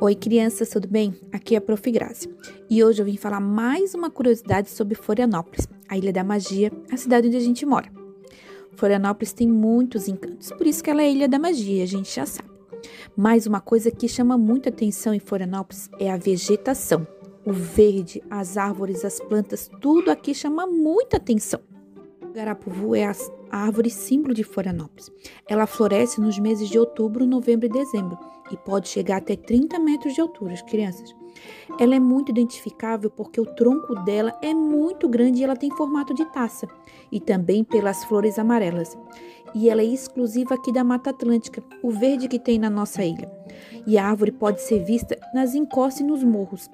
Oi, crianças, tudo bem? Aqui é a Prof. Grazi. E hoje eu vim falar mais uma curiosidade sobre Florianópolis, a Ilha da Magia, a cidade onde a gente mora. Florianópolis tem muitos encantos, por isso que ela é a Ilha da Magia, a gente já sabe. Mas uma coisa que chama muita atenção em Florianópolis é a vegetação. O verde, as árvores, as plantas, tudo aqui chama muita atenção. Garapuvu é a árvore símbolo de Florianópolis. Ela floresce nos meses de outubro, novembro e dezembro e pode chegar até 30 metros de altura, crianças. Ela é muito identificável porque o tronco dela é muito grande e ela tem formato de taça, e também pelas flores amarelas. E ela é exclusiva aqui da Mata Atlântica, o verde que tem na nossa ilha. E a árvore pode ser vista nas encostas e nos morros.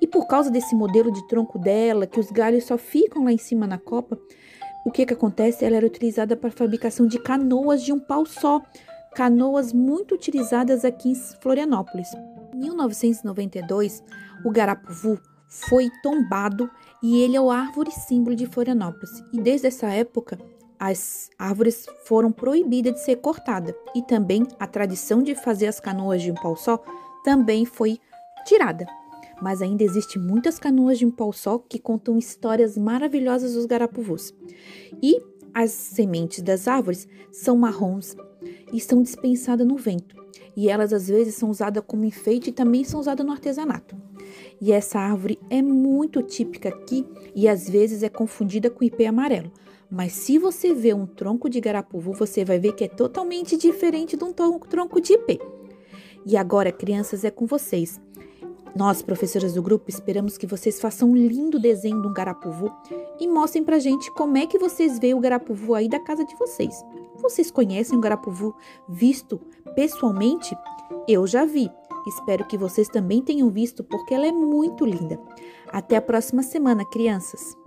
E por causa desse modelo de tronco dela, que os galhos só ficam lá em cima na copa, o que, que acontece? Ela era utilizada para fabricação de canoas de um pau só, canoas muito utilizadas aqui em Florianópolis. Em 1992, o Garapuvu foi tombado e ele é o árvore símbolo de Florianópolis. E desde essa época, as árvores foram proibidas de ser cortadas e também a tradição de fazer as canoas de um pau só também foi tirada. Mas ainda existem muitas canoas de um pau só que contam histórias maravilhosas dos garapuvus. E as sementes das árvores são marrons e são dispensadas no vento. E elas às vezes são usadas como enfeite e também são usadas no artesanato. E essa árvore é muito típica aqui e às vezes é confundida com ipê amarelo. Mas se você vê um tronco de garapuvu, você vai ver que é totalmente diferente de um tronco de ipê. E agora, crianças, é com vocês. Nós, professoras do grupo, esperamos que vocês façam um lindo desenho de um garapuvu e mostrem pra gente como é que vocês veem o garapuvu aí da casa de vocês. Vocês conhecem o garapuvu visto pessoalmente? Eu já vi. Espero que vocês também tenham visto porque ela é muito linda. Até a próxima semana, crianças!